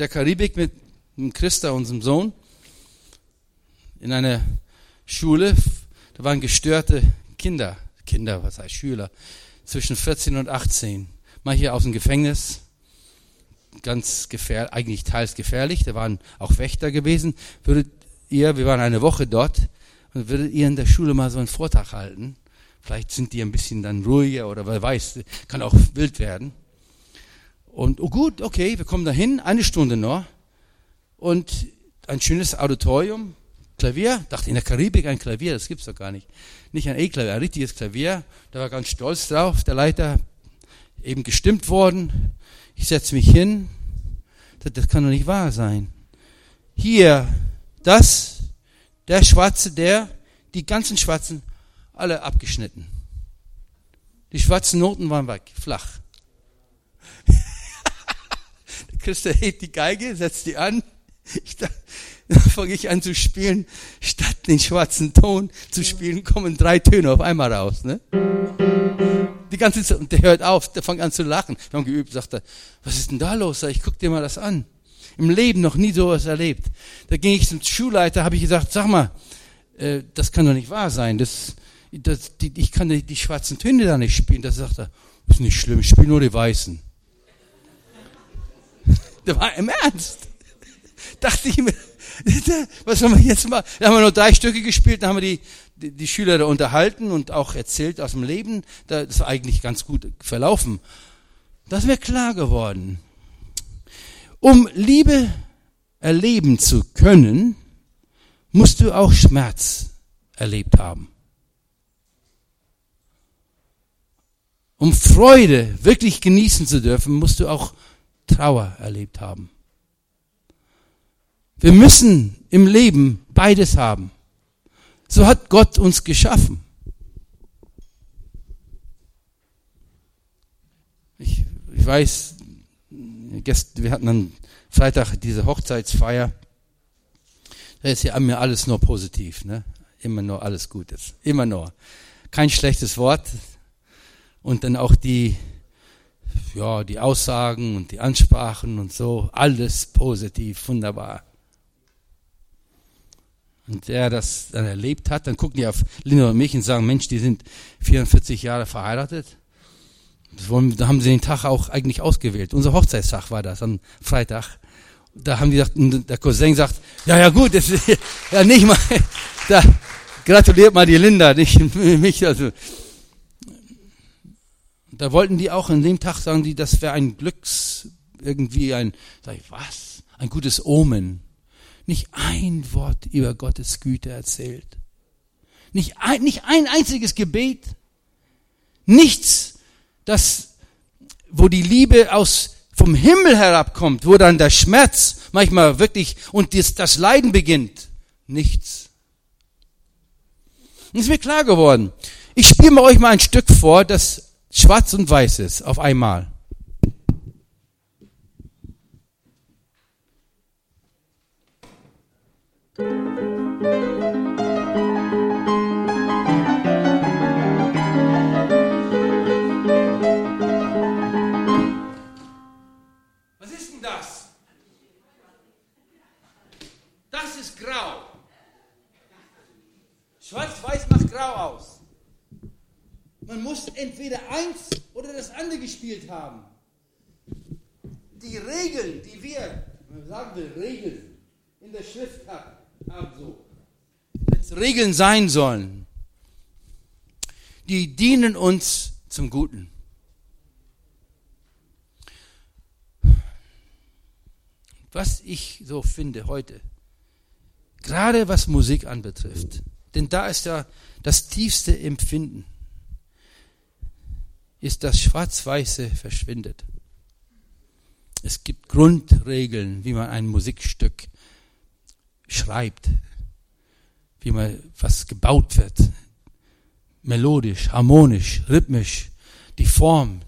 der Karibik mit Christa, unserem Sohn, in einer Schule. Da waren gestörte Kinder, Kinder, was heißt Schüler, zwischen 14 und 18. Mal hier aus dem Gefängnis, ganz gefährlich, eigentlich teils gefährlich. Da waren auch Wächter gewesen. Würdet ihr, wir waren eine Woche dort, und würdet ihr in der Schule mal so einen Vortrag halten? Vielleicht sind die ein bisschen dann ruhiger oder wer weiß, kann auch wild werden. Und oh gut, okay, wir kommen dahin, eine Stunde noch. Und ein schönes Auditorium, Klavier, dachte in der Karibik ein Klavier, das gibt's doch gar nicht. Nicht ein E-Klavier, ein richtiges Klavier. Da war ganz stolz drauf, der Leiter, eben gestimmt worden. Ich setze mich hin. Das, das kann doch nicht wahr sein. Hier, das, der Schwarze, der, die ganzen Schwarzen, alle abgeschnitten. Die schwarzen Noten waren weg, flach. der Christa hebt die Geige, setzt die an. Ich dachte, dann fange ich an zu spielen. Statt den schwarzen Ton zu spielen, kommen drei Töne auf einmal raus. Ne? Die ganze Zeit, der hört auf, der fängt an zu lachen. Wir haben geübt, sagt er, was ist denn da los? Sag ich, guck dir mal das an. Im Leben noch nie sowas erlebt. Da ging ich zum Schulleiter, habe ich gesagt, sag mal, äh, das kann doch nicht wahr sein. Das, das, die, ich kann die, die schwarzen Töne da nicht spielen. Da sagt er, ist nicht schlimm, ich spiele nur die weißen. Der war im Ernst. Dachte ich mir, was sollen wir jetzt mal? Da haben wir nur drei Stücke gespielt, dann haben wir die, die, die Schüler da unterhalten und auch erzählt aus dem Leben. Das war eigentlich ganz gut verlaufen. Das wäre klar geworden. Um Liebe erleben zu können, musst du auch Schmerz erlebt haben. Um Freude wirklich genießen zu dürfen, musst du auch Trauer erlebt haben. Wir müssen im Leben beides haben. So hat Gott uns geschaffen. Ich, ich weiß, wir hatten am Freitag diese Hochzeitsfeier. Da ist ja mir alles nur positiv, ne? Immer nur alles Gutes. Immer nur. Kein schlechtes Wort. Und dann auch die, ja, die Aussagen und die Ansprachen und so. Alles positiv, wunderbar und der das dann erlebt hat, dann gucken die auf Linda und mich und sagen, Mensch, die sind 44 Jahre verheiratet. Da haben sie den Tag auch eigentlich ausgewählt. Unser Hochzeitstag war das am Freitag. Da haben die gesagt, der Cousin sagt, ja, ja gut, das ist, ja nicht mal, da gratuliert mal die Linda, nicht mich. Also, da wollten die auch an dem Tag sagen, die, das wäre ein Glücks, irgendwie ein, sag ich, was? Ein gutes Omen nicht ein Wort über Gottes Güte erzählt. Nicht ein, nicht ein einziges Gebet. Nichts, das, wo die Liebe aus, vom Himmel herabkommt, wo dann der Schmerz manchmal wirklich und das, das Leiden beginnt. Nichts. Ist mir klar geworden. Ich spiele mal euch mal ein Stück vor, das schwarz und weiß ist, auf einmal. Was gespielt haben. Die Regeln, die wir, sagen wir Regeln, in der Schrift haben, so. Es Regeln sein sollen, die dienen uns zum Guten. Was ich so finde heute, gerade was Musik anbetrifft, denn da ist ja das tiefste Empfinden, ist das Schwarz-Weiße verschwindet. Es gibt Grundregeln, wie man ein Musikstück schreibt, wie man was gebaut wird. Melodisch, harmonisch, rhythmisch, die Form,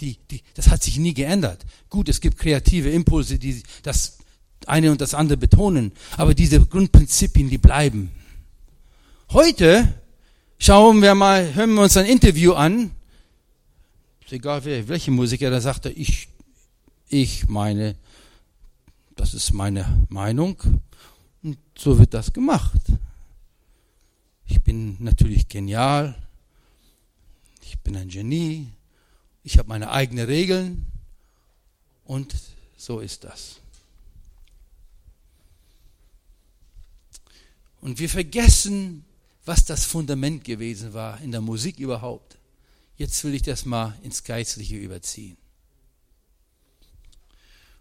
die, die, das hat sich nie geändert. Gut, es gibt kreative Impulse, die das eine und das andere betonen, aber diese Grundprinzipien, die bleiben. Heute schauen wir mal, hören wir uns ein Interview an, egal wer, welche Musiker, da sagt er, ich, ich meine, das ist meine Meinung und so wird das gemacht. Ich bin natürlich genial, ich bin ein Genie, ich habe meine eigenen Regeln und so ist das. Und wir vergessen, was das Fundament gewesen war in der Musik überhaupt. Jetzt will ich das mal ins Geistliche überziehen.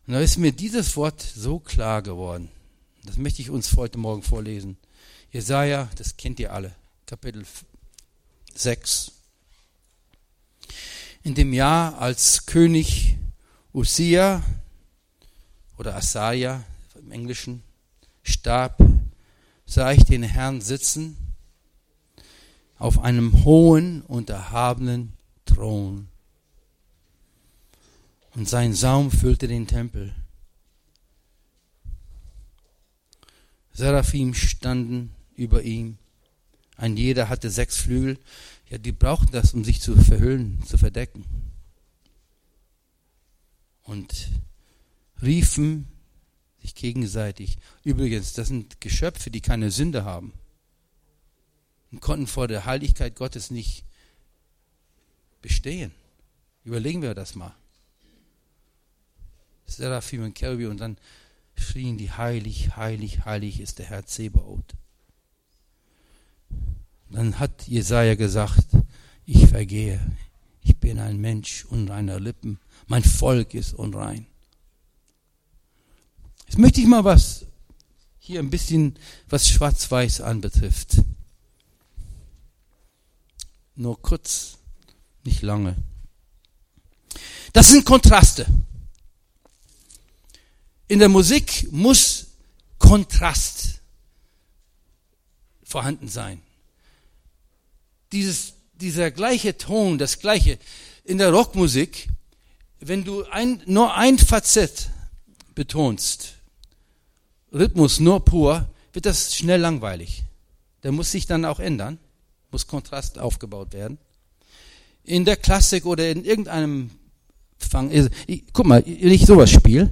Und da ist mir dieses Wort so klar geworden. Das möchte ich uns heute Morgen vorlesen. Jesaja, das kennt ihr alle, Kapitel 6. In dem Jahr, als König Usia oder Asaja im Englischen starb, sah ich den Herrn sitzen auf einem hohen und erhabenen Thron. Und sein Saum füllte den Tempel. Seraphim standen über ihm. Ein jeder hatte sechs Flügel. Ja, die brauchten das, um sich zu verhüllen, zu verdecken. Und riefen sich gegenseitig. Übrigens, das sind Geschöpfe, die keine Sünde haben und konnten vor der Heiligkeit Gottes nicht bestehen. Überlegen wir das mal. Seraphim und Cherubim und dann schrien die heilig, heilig, heilig ist der Herr Zebaoth. Dann hat Jesaja gesagt, ich vergehe, ich bin ein Mensch unreiner Lippen, mein Volk ist unrein. Jetzt möchte ich mal was, hier ein bisschen, was Schwarz-Weiß anbetrifft. Nur kurz, nicht lange. Das sind Kontraste. In der Musik muss Kontrast vorhanden sein. Dieses, dieser gleiche Ton, das gleiche in der Rockmusik, wenn du ein, nur ein Fazett betonst, Rhythmus nur pur, wird das schnell langweilig. Der muss sich dann auch ändern, muss Kontrast aufgebaut werden. In der Klassik oder in irgendeinem Fang, ich, guck mal, wenn ich sowas spiele,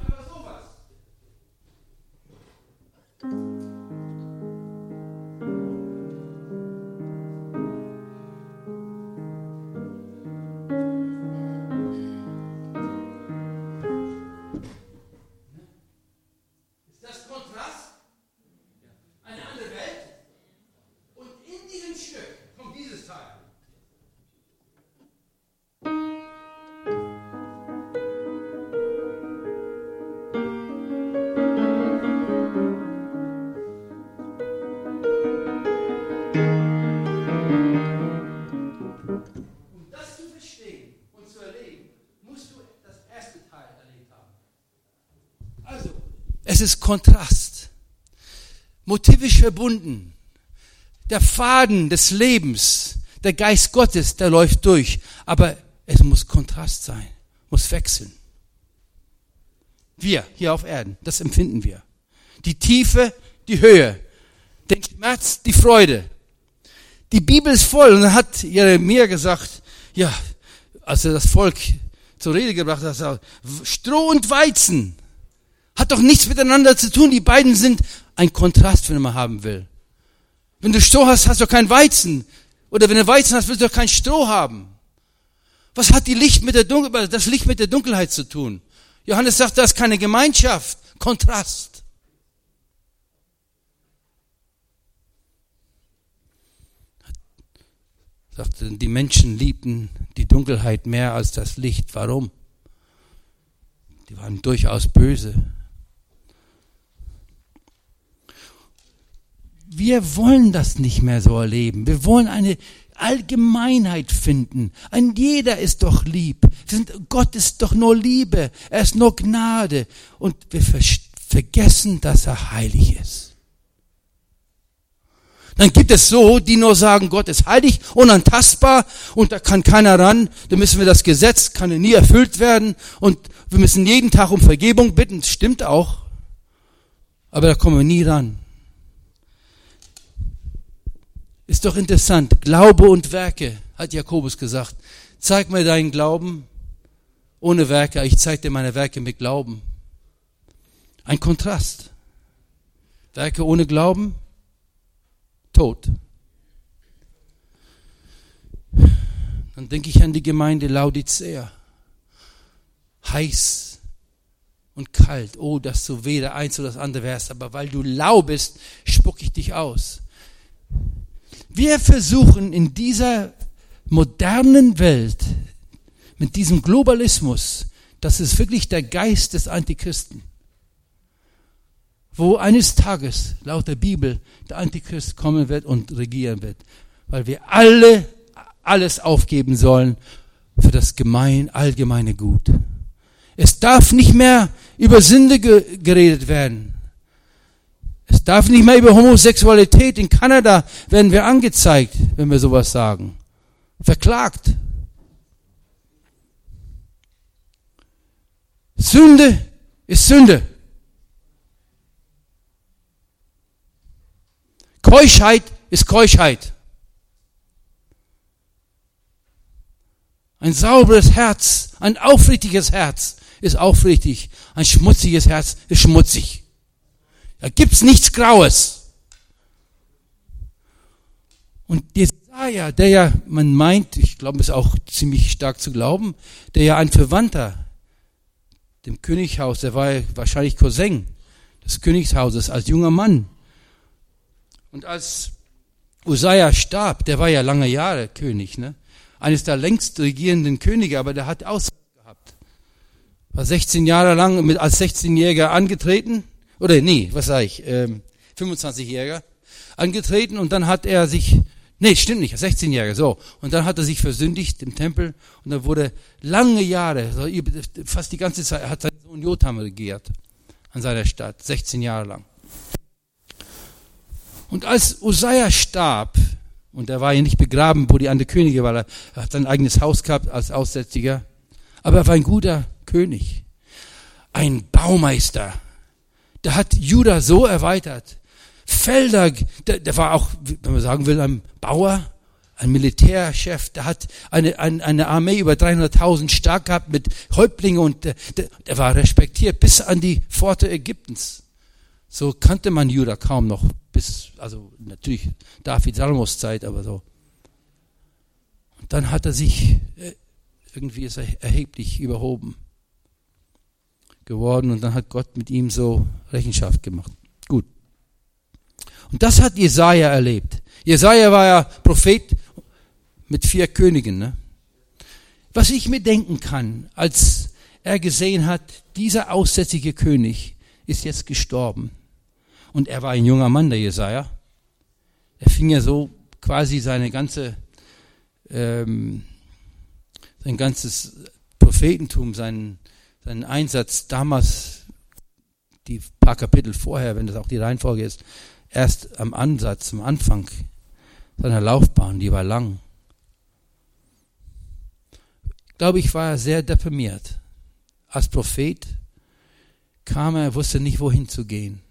Kontrast. Motivisch verbunden. Der Faden des Lebens, der Geist Gottes, der läuft durch. Aber es muss Kontrast sein, muss wechseln. Wir hier auf Erden, das empfinden wir. Die Tiefe, die Höhe, den Schmerz, die Freude. Die Bibel ist voll und dann hat Jeremia gesagt, ja, als er das Volk zur Rede gebracht hat, Stroh und Weizen hat doch nichts miteinander zu tun. Die beiden sind ein Kontrast, wenn man haben will. Wenn du Stroh hast, hast du kein Weizen. Oder wenn du Weizen hast, willst du doch kein Stroh haben. Was hat die Licht mit der Dunkel, das Licht mit der Dunkelheit zu tun? Johannes sagt, das ist keine Gemeinschaft. Kontrast. Sagte, die Menschen liebten die Dunkelheit mehr als das Licht. Warum? Die waren durchaus böse. Wir wollen das nicht mehr so erleben. Wir wollen eine Allgemeinheit finden. Ein jeder ist doch lieb. Gott ist doch nur Liebe. Er ist nur Gnade. Und wir vergessen, dass er heilig ist. Dann gibt es so, die nur sagen, Gott ist heilig, unantastbar und da kann keiner ran. Dann müssen wir das Gesetz, kann nie erfüllt werden und wir müssen jeden Tag um Vergebung bitten. Stimmt auch. Aber da kommen wir nie ran. Ist doch interessant. Glaube und Werke, hat Jakobus gesagt. Zeig mir deinen Glauben ohne Werke, ich zeig dir meine Werke mit Glauben. Ein Kontrast. Werke ohne Glauben, tot. Dann denke ich an die Gemeinde Laodicea. Heiß und kalt. Oh, dass du weder eins oder das andere wärst, aber weil du lau bist, spuck ich dich aus. Wir versuchen in dieser modernen Welt, mit diesem Globalismus, das ist wirklich der Geist des Antichristen, wo eines Tages, laut der Bibel, der Antichrist kommen wird und regieren wird, weil wir alle alles aufgeben sollen für das gemein, allgemeine Gut. Es darf nicht mehr über Sünde geredet werden. Es darf nicht mehr über Homosexualität. In Kanada werden wir angezeigt, wenn wir sowas sagen. Verklagt. Sünde ist Sünde. Keuschheit ist Keuschheit. Ein sauberes Herz, ein aufrichtiges Herz ist aufrichtig. Ein schmutziges Herz ist schmutzig. Da gibt's nichts Graues. Und Jesaja, der ja, man meint, ich glaube es auch ziemlich stark zu glauben, der ja ein Verwandter dem Könighaus, der war ja wahrscheinlich Cousin des Königshauses als junger Mann. Und als Usaya starb, der war ja lange Jahre König, ne? Eines der längst regierenden Könige, aber der hat Aussicht gehabt. War 16 Jahre lang mit, als 16-Jähriger angetreten oder nee, was sage ich, ähm, 25-Jähriger, angetreten und dann hat er sich, nee, stimmt nicht, 16-Jähriger, so, und dann hat er sich versündigt im Tempel und dann wurde lange Jahre, fast die ganze Zeit, hat sein Sohn Jotham regiert an seiner Stadt, 16 Jahre lang. Und als Usaya starb, und er war ja nicht begraben, wo die andere Könige war, er hat sein eigenes Haus gehabt als Aussätziger, aber er war ein guter König, ein Baumeister, der hat Juda so erweitert. Felder, der, der war auch, wenn man sagen will, ein Bauer, ein Militärchef, der hat eine, eine, eine Armee über 300.000 stark gehabt mit Häuptlingen und der, der, der war respektiert bis an die Pforte Ägyptens. So kannte man Juda kaum noch bis, also natürlich David Salmos Zeit, aber so. Und dann hat er sich, äh, irgendwie ist er erheblich überhoben geworden und dann hat Gott mit ihm so Rechenschaft gemacht. Gut. Und das hat Jesaja erlebt. Jesaja war ja Prophet mit vier Königen. Ne? Was ich mir denken kann, als er gesehen hat, dieser aussätzige König ist jetzt gestorben. Und er war ein junger Mann, der Jesaja. Er fing ja so quasi seine ganze, ähm, sein ganzes Prophetentum, seinen seinen Einsatz damals, die paar Kapitel vorher, wenn das auch die Reihenfolge ist, erst am Ansatz, am Anfang seiner Laufbahn, die war lang. Glaube ich, war er sehr deprimiert. Als Prophet kam er, er wusste nicht, wohin zu gehen.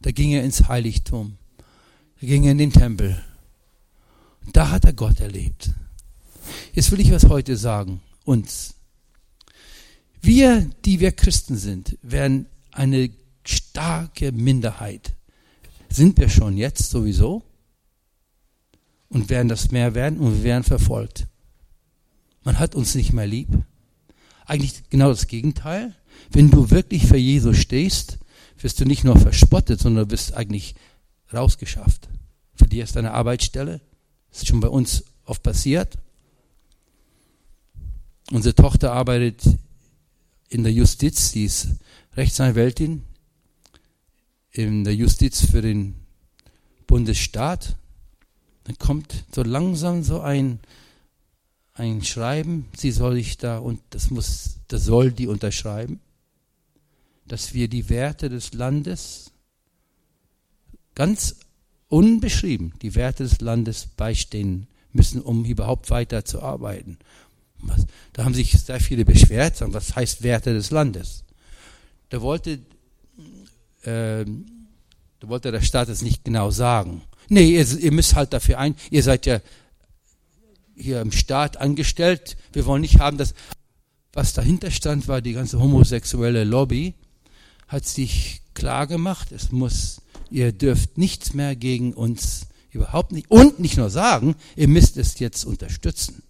Da ging er ins Heiligtum. Da ging er in den Tempel. Und da hat er Gott erlebt. Jetzt will ich was heute sagen, uns. Wir, die wir Christen sind, werden eine starke Minderheit. Sind wir schon jetzt sowieso? Und werden das mehr werden und wir werden verfolgt. Man hat uns nicht mehr lieb. Eigentlich genau das Gegenteil. Wenn du wirklich für Jesus stehst, wirst du nicht nur verspottet, sondern wirst eigentlich rausgeschafft. Für dich ist deine Arbeitsstelle. Das ist schon bei uns oft passiert. Unsere Tochter arbeitet in der Justiz, die ist Rechtsanwältin in der Justiz für den Bundesstaat. Dann kommt so langsam so ein, ein Schreiben, sie soll ich da und das muss, das soll die unterschreiben, dass wir die Werte des Landes ganz unbeschrieben, die Werte des Landes beistehen müssen, um überhaupt weiter zu arbeiten. Da haben sich sehr viele beschwert, sagen, was heißt Werte des Landes? Da wollte, äh, da wollte der Staat es nicht genau sagen. Nee, ihr, ihr müsst halt dafür ein, ihr seid ja hier im Staat angestellt. Wir wollen nicht haben, dass, was dahinter stand, war die ganze homosexuelle Lobby, hat sich klar gemacht, es muss, ihr dürft nichts mehr gegen uns überhaupt nicht, und nicht nur sagen, ihr müsst es jetzt unterstützen.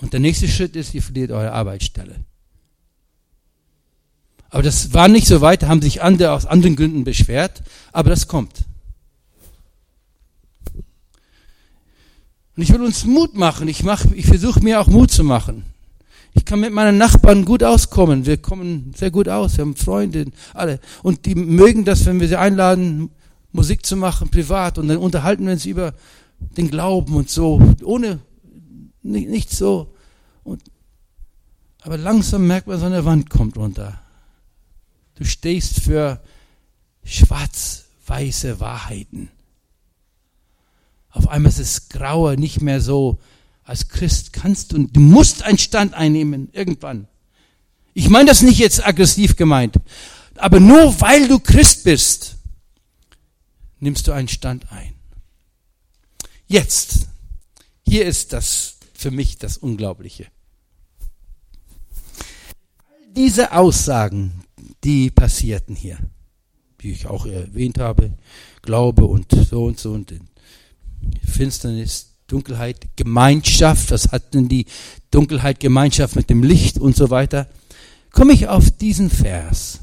Und der nächste Schritt ist, ihr verliert eure Arbeitsstelle. Aber das war nicht so weit, haben sich andere aus anderen Gründen beschwert, aber das kommt. Und ich will uns Mut machen. Ich, mach, ich versuche mir auch Mut zu machen. Ich kann mit meinen Nachbarn gut auskommen. Wir kommen sehr gut aus. Wir haben Freunde, alle. Und die mögen das, wenn wir sie einladen, Musik zu machen, privat. Und dann unterhalten wir uns über den Glauben und so. Ohne, nicht, nicht so. Und, aber langsam merkt man, so eine Wand kommt runter. Du stehst für schwarz-weiße Wahrheiten. Auf einmal ist es grauer, nicht mehr so. Als Christ kannst du, du musst einen Stand einnehmen, irgendwann. Ich meine das nicht jetzt aggressiv gemeint, aber nur weil du Christ bist, nimmst du einen Stand ein. Jetzt, hier ist das für mich das Unglaubliche. Diese Aussagen, die passierten hier, wie ich auch erwähnt habe, Glaube und so und so und Finsternis, Dunkelheit, Gemeinschaft, was hat denn die Dunkelheit, Gemeinschaft mit dem Licht und so weiter, komme ich auf diesen Vers.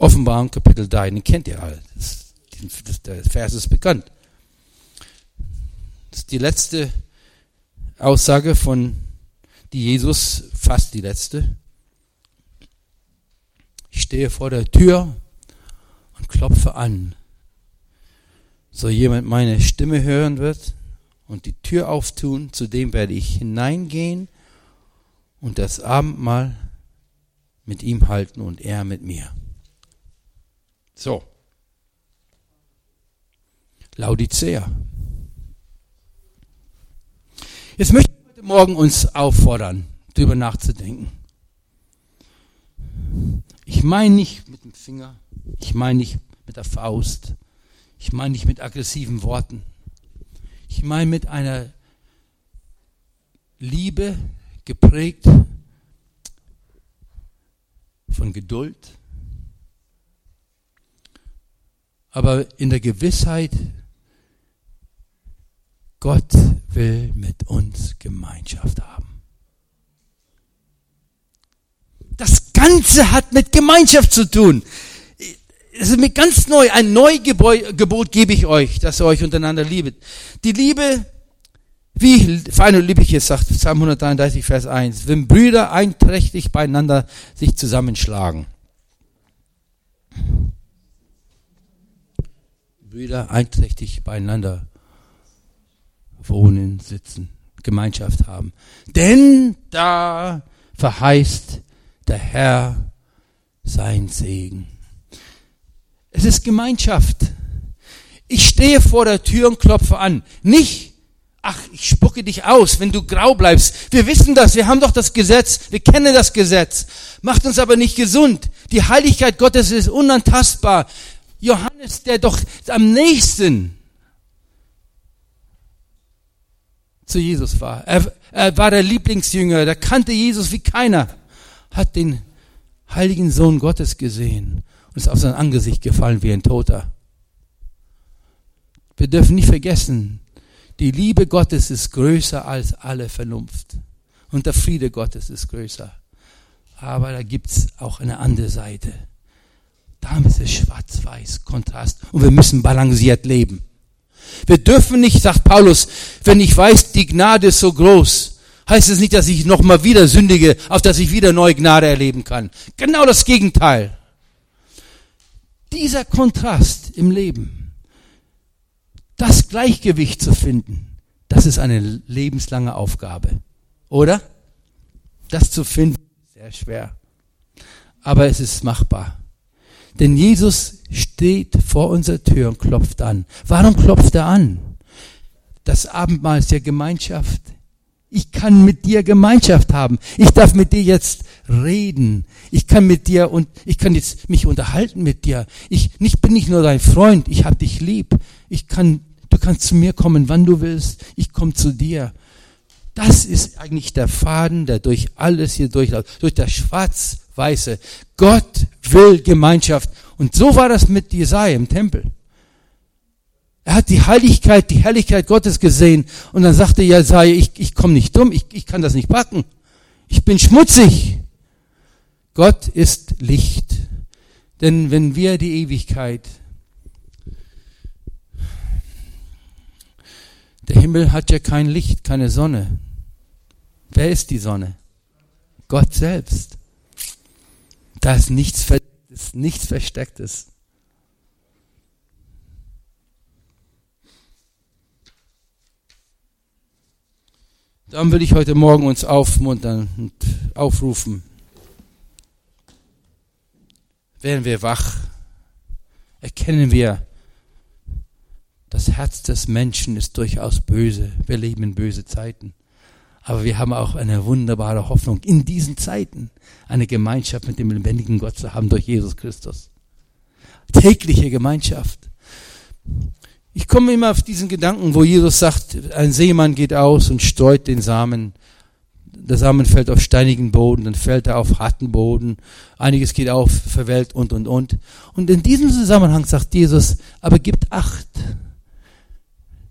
Offenbarung Kapitel 3, den kennt ihr alle. Das, das, der Vers ist bekannt. Das ist die letzte Aussage von, die Jesus, fast die letzte. Ich stehe vor der Tür und klopfe an so jemand meine Stimme hören wird und die Tür auftun, zu dem werde ich hineingehen und das Abendmahl mit ihm halten und er mit mir. So. Laodicea. Jetzt möchte ich heute Morgen uns auffordern, darüber nachzudenken. Ich meine nicht mit dem Finger, ich meine nicht mit der Faust, ich meine nicht mit aggressiven Worten. Ich meine mit einer Liebe geprägt von Geduld, aber in der Gewissheit, Gott will mit uns Gemeinschaft haben. Das Ganze hat mit Gemeinschaft zu tun es ist mir ganz neu, ein Neugebot gebe ich euch, dass ihr euch untereinander liebet. Die Liebe, wie Feine liebe ich jetzt, sagt Psalm 133, Vers 1, wenn Brüder einträchtig beieinander sich zusammenschlagen. Brüder einträchtig beieinander wohnen, sitzen, Gemeinschaft haben. Denn da verheißt der Herr sein Segen. Es ist Gemeinschaft. Ich stehe vor der Tür und klopfe an. Nicht, ach, ich spucke dich aus, wenn du grau bleibst. Wir wissen das, wir haben doch das Gesetz, wir kennen das Gesetz. Macht uns aber nicht gesund. Die Heiligkeit Gottes ist unantastbar. Johannes, der doch am nächsten zu Jesus war. Er, er war der Lieblingsjünger, der kannte Jesus wie keiner, hat den heiligen Sohn Gottes gesehen und ist auf sein Angesicht gefallen wie ein Toter. Wir dürfen nicht vergessen, die Liebe Gottes ist größer als alle Vernunft. Und der Friede Gottes ist größer. Aber da gibt's auch eine andere Seite. Da ist es schwarz-weiß, Kontrast. Und wir müssen balanciert leben. Wir dürfen nicht, sagt Paulus, wenn ich weiß, die Gnade ist so groß, heißt es nicht, dass ich nochmal wieder sündige, auf dass ich wieder neue Gnade erleben kann. Genau das Gegenteil. Dieser Kontrast im Leben Das Gleichgewicht zu finden, das ist eine lebenslange Aufgabe. Oder? Das zu finden, sehr schwer. Aber es ist machbar. Denn Jesus steht vor unserer Tür und klopft an. Warum klopft er an? Das Abendmahl ist ja Gemeinschaft. Ich kann mit dir Gemeinschaft haben. Ich darf mit dir jetzt reden. Ich kann mit dir und ich kann jetzt mich unterhalten mit dir. Ich nicht bin nicht nur dein Freund, ich hab dich lieb. Ich kann du kannst zu mir kommen, wann du willst. Ich komme zu dir. Das ist eigentlich der Faden, der durch alles hier durchläuft, durch das schwarz-weiße. Gott will Gemeinschaft. Und so war das mit Jesaja im Tempel. Er hat die Heiligkeit, die Herrlichkeit Gottes gesehen und dann sagte Jesaja, ich, ich komme nicht dumm, ich, ich kann das nicht packen. Ich bin schmutzig. Gott ist Licht. Denn wenn wir die Ewigkeit, der Himmel hat ja kein Licht, keine Sonne. Wer ist die Sonne? Gott selbst. Da ist nichts Verstecktes, nichts Verstecktes. Dann will ich heute Morgen uns aufmuntern und aufrufen. Werden wir wach, erkennen wir, das Herz des Menschen ist durchaus böse. Wir leben in böse Zeiten. Aber wir haben auch eine wunderbare Hoffnung, in diesen Zeiten eine Gemeinschaft mit dem lebendigen Gott zu haben durch Jesus Christus. Tägliche Gemeinschaft. Ich komme immer auf diesen Gedanken, wo Jesus sagt, ein Seemann geht aus und streut den Samen. Der Samen fällt auf steinigen Boden, dann fällt er auf harten Boden. Einiges geht auf, verwelkt und, und, und. Und in diesem Zusammenhang sagt Jesus, aber gibt Acht.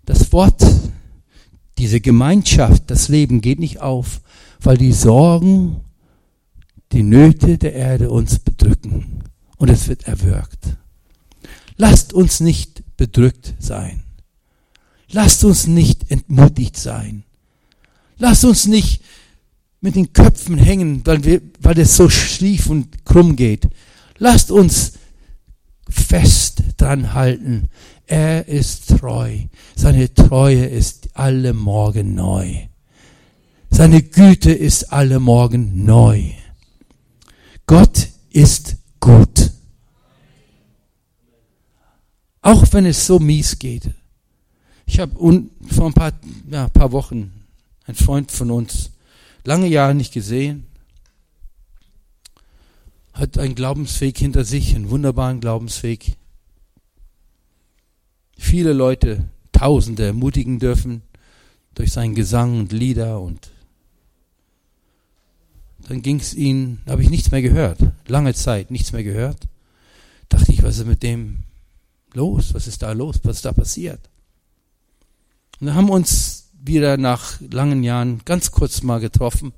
Das Wort, diese Gemeinschaft, das Leben geht nicht auf, weil die Sorgen, die Nöte der Erde uns bedrücken. Und es wird erwürgt. Lasst uns nicht bedrückt sein. Lasst uns nicht entmutigt sein. Lasst uns nicht mit den Köpfen hängen, weil, wir, weil es so schief und krumm geht. Lasst uns fest dran halten. Er ist treu. Seine Treue ist alle Morgen neu. Seine Güte ist alle Morgen neu. Gott ist gut. Auch wenn es so mies geht. Ich habe vor ein paar, ja, paar Wochen einen Freund von uns, lange Jahre nicht gesehen, hat einen Glaubensweg hinter sich, einen wunderbaren Glaubensweg. Viele Leute, Tausende ermutigen dürfen durch seinen Gesang und Lieder und dann ging es ihnen, habe ich nichts mehr gehört, lange Zeit nichts mehr gehört. Dachte ich, was ist mit dem los? Was ist da los? Was ist da passiert? Und dann haben uns wieder nach langen Jahren ganz kurz mal getroffen.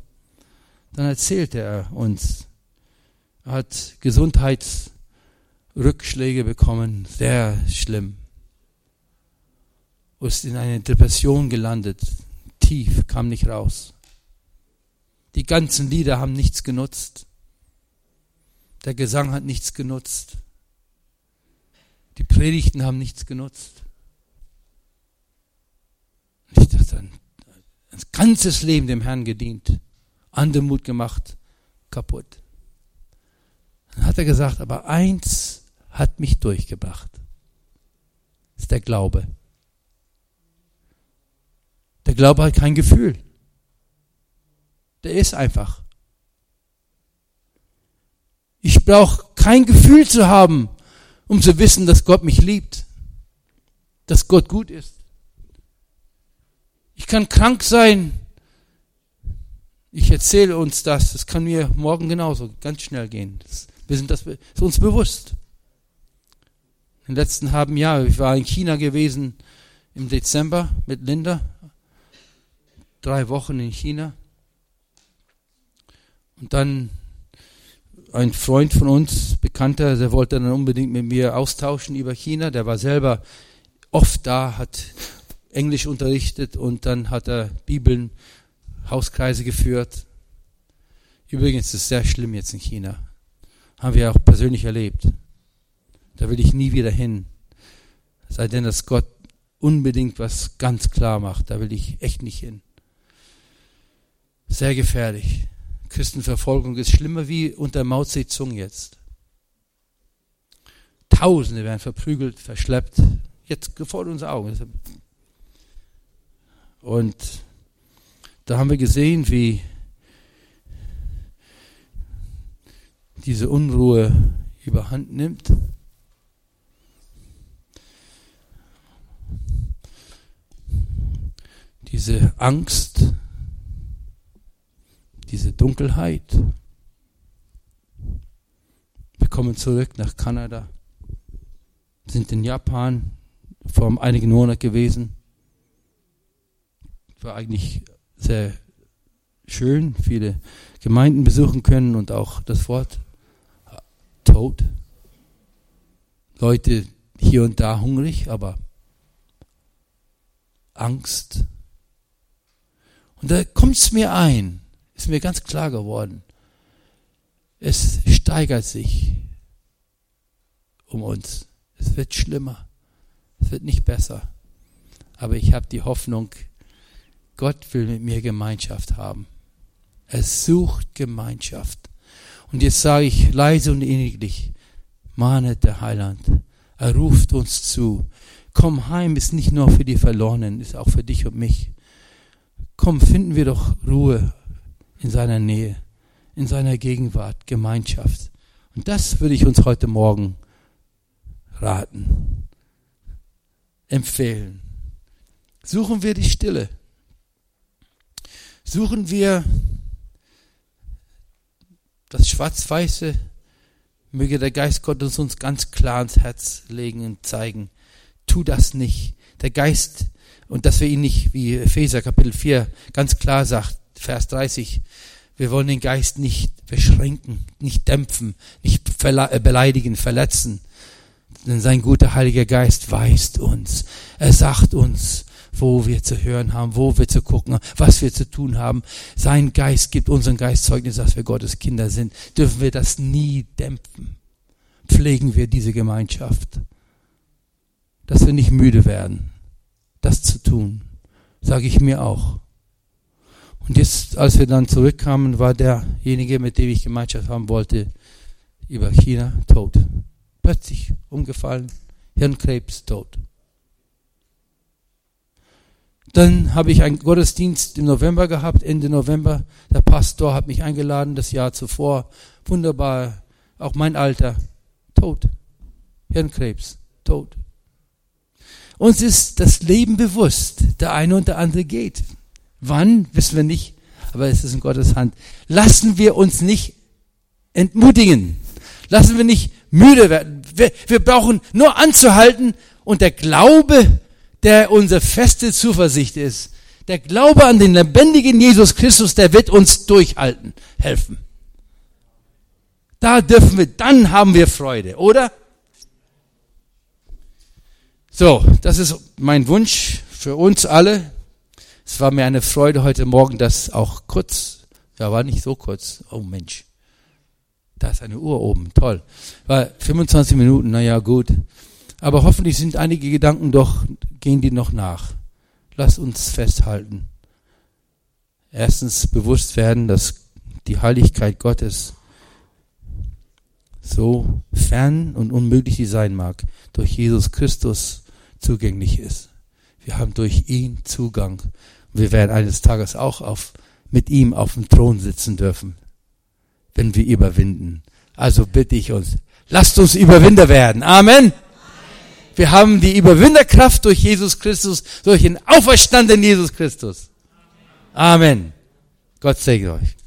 Dann erzählte er uns, er hat Gesundheitsrückschläge bekommen, sehr schlimm. Ist in eine Depression gelandet, tief, kam nicht raus. Die ganzen Lieder haben nichts genutzt. Der Gesang hat nichts genutzt. Die Predigten haben nichts genutzt. Ich dachte, ein, ein ganzes Leben dem Herrn gedient, Andemut gemacht, kaputt. Dann hat er gesagt, aber eins hat mich durchgebracht. Das ist der Glaube. Der Glaube hat kein Gefühl. Der ist einfach. Ich brauche kein Gefühl zu haben, um zu wissen, dass Gott mich liebt, dass Gott gut ist. Ich kann krank sein. Ich erzähle uns das. Das kann mir morgen genauso ganz schnell gehen. Das, wir sind das ist uns bewusst. Im letzten halben Jahr, ich war in China gewesen im Dezember mit Linda. Drei Wochen in China. Und dann ein Freund von uns, Bekannter, der wollte dann unbedingt mit mir austauschen über China. Der war selber oft da, hat Englisch unterrichtet und dann hat er Bibeln, Hauskreise geführt. Übrigens ist es sehr schlimm jetzt in China. Haben wir auch persönlich erlebt. Da will ich nie wieder hin. Sei denn, dass Gott unbedingt was ganz klar macht. Da will ich echt nicht hin. Sehr gefährlich. Christenverfolgung ist schlimmer wie unter Mao Zedong jetzt. Tausende werden verprügelt, verschleppt, jetzt vor unseren Augen. Und da haben wir gesehen, wie diese Unruhe überhand nimmt. Diese Angst, diese Dunkelheit. Wir kommen zurück nach Kanada, sind in Japan vor einigen Monaten gewesen. War eigentlich sehr schön, viele Gemeinden besuchen können und auch das Wort Tod. Leute hier und da hungrig, aber Angst. Und da kommt es mir ein, ist mir ganz klar geworden. Es steigert sich um uns. Es wird schlimmer. Es wird nicht besser. Aber ich habe die Hoffnung, Gott will mit mir Gemeinschaft haben. Er sucht Gemeinschaft. Und jetzt sage ich leise und inniglich, mahnet der Heiland. Er ruft uns zu. Komm heim ist nicht nur für die Verlorenen, ist auch für dich und mich. Komm, finden wir doch Ruhe in seiner Nähe, in seiner Gegenwart, Gemeinschaft. Und das würde ich uns heute Morgen raten, empfehlen. Suchen wir die Stille. Suchen wir das Schwarz-Weiße. Möge der Geist Gottes uns ganz klar ins Herz legen und zeigen. Tu das nicht. Der Geist, und dass wir ihn nicht, wie Epheser Kapitel 4 ganz klar sagt, Vers 30, wir wollen den Geist nicht beschränken, nicht dämpfen, nicht äh, beleidigen, verletzen. Denn sein guter Heiliger Geist weist uns. Er sagt uns, wo wir zu hören haben, wo wir zu gucken haben, was wir zu tun haben. Sein Geist gibt unseren Geist Zeugnis, dass wir Gottes Kinder sind. Dürfen wir das nie dämpfen. Pflegen wir diese Gemeinschaft. Dass wir nicht müde werden, das zu tun. Sage ich mir auch. Und jetzt, als wir dann zurückkamen, war derjenige, mit dem ich Gemeinschaft haben wollte, über China tot. Plötzlich umgefallen, Hirnkrebs tot. Dann habe ich einen Gottesdienst im November gehabt, Ende November. Der Pastor hat mich eingeladen, das Jahr zuvor. Wunderbar, auch mein Alter, tot. Hirnkrebs, tot. Uns ist das Leben bewusst. Der eine und der andere geht. Wann, wissen wir nicht, aber es ist in Gottes Hand. Lassen wir uns nicht entmutigen. Lassen wir nicht müde werden. Wir, wir brauchen nur anzuhalten und der Glaube der unsere feste Zuversicht ist. Der Glaube an den lebendigen Jesus Christus, der wird uns durchhalten, helfen. Da dürfen wir, dann haben wir Freude, oder? So, das ist mein Wunsch für uns alle. Es war mir eine Freude heute Morgen, das auch kurz, ja, war nicht so kurz. Oh Mensch. Da ist eine Uhr oben, toll. War 25 Minuten, naja, gut. Aber hoffentlich sind einige Gedanken doch, gehen die noch nach. Lass uns festhalten. Erstens bewusst werden, dass die Heiligkeit Gottes so fern und unmöglich sie sein mag, durch Jesus Christus zugänglich ist. Wir haben durch ihn Zugang. Wir werden eines Tages auch auf, mit ihm auf dem Thron sitzen dürfen, wenn wir überwinden. Also bitte ich uns, lasst uns Überwinder werden. Amen. Wir haben die Überwinderkraft durch Jesus Christus, durch den auferstandenen Jesus Christus. Amen. Gott segne euch.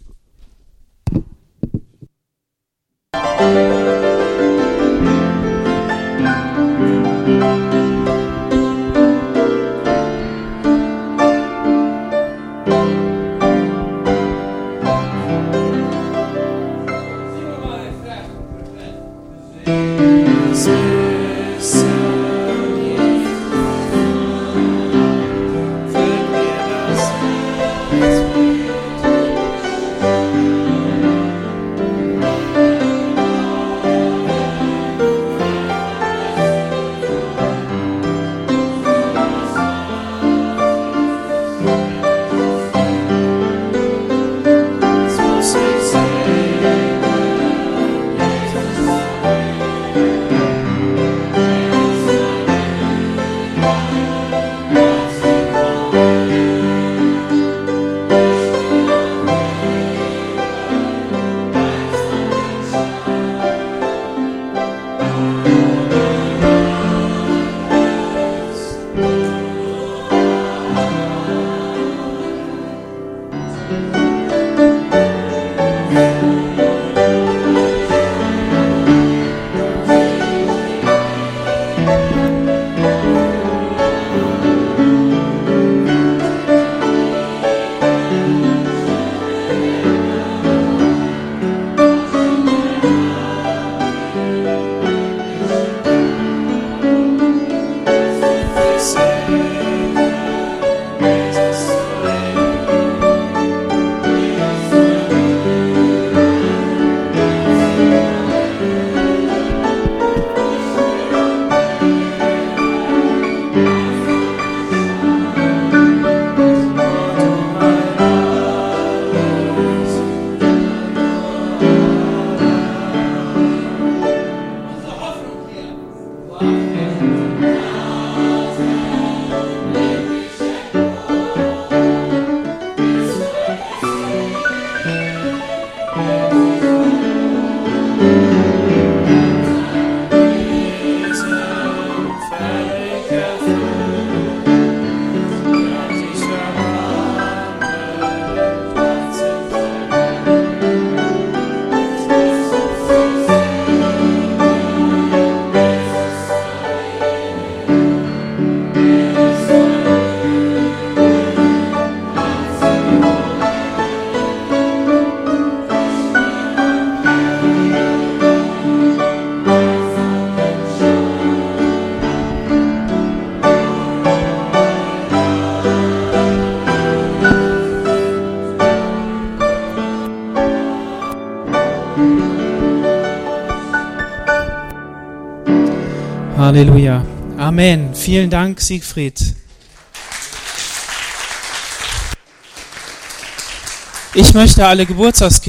Vielen Dank, Siegfried. Ich möchte alle Geburtstagskinder